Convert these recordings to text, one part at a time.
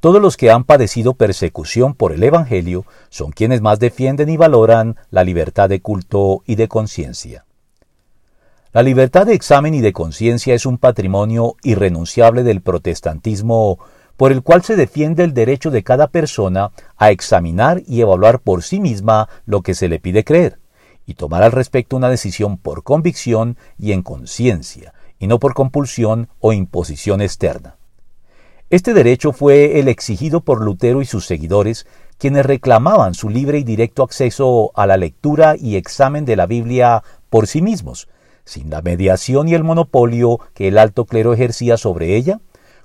Todos los que han padecido persecución por el Evangelio son quienes más defienden y valoran la libertad de culto y de conciencia. La libertad de examen y de conciencia es un patrimonio irrenunciable del protestantismo por el cual se defiende el derecho de cada persona a examinar y evaluar por sí misma lo que se le pide creer, y tomar al respecto una decisión por convicción y en conciencia, y no por compulsión o imposición externa. Este derecho fue el exigido por Lutero y sus seguidores, quienes reclamaban su libre y directo acceso a la lectura y examen de la Biblia por sí mismos, sin la mediación y el monopolio que el alto clero ejercía sobre ella,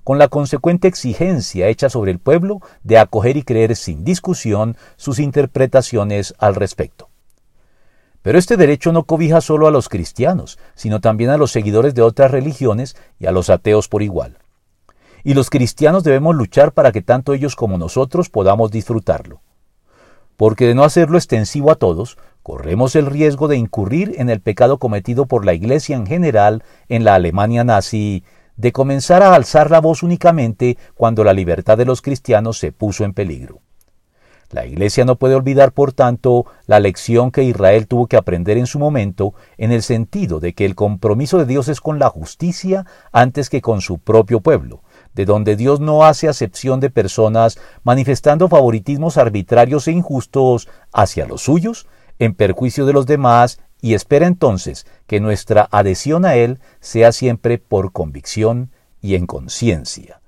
con la consecuente exigencia hecha sobre el pueblo de acoger y creer sin discusión sus interpretaciones al respecto. Pero este derecho no cobija solo a los cristianos, sino también a los seguidores de otras religiones y a los ateos por igual y los cristianos debemos luchar para que tanto ellos como nosotros podamos disfrutarlo. Porque de no hacerlo extensivo a todos, corremos el riesgo de incurrir en el pecado cometido por la Iglesia en general en la Alemania nazi, de comenzar a alzar la voz únicamente cuando la libertad de los cristianos se puso en peligro. La Iglesia no puede olvidar, por tanto, la lección que Israel tuvo que aprender en su momento, en el sentido de que el compromiso de Dios es con la justicia antes que con su propio pueblo, de donde Dios no hace acepción de personas manifestando favoritismos arbitrarios e injustos hacia los suyos, en perjuicio de los demás, y espera entonces que nuestra adhesión a Él sea siempre por convicción y en conciencia.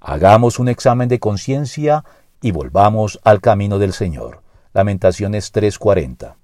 Hagamos un examen de conciencia y volvamos al camino del Señor. Lamentaciones 3:40.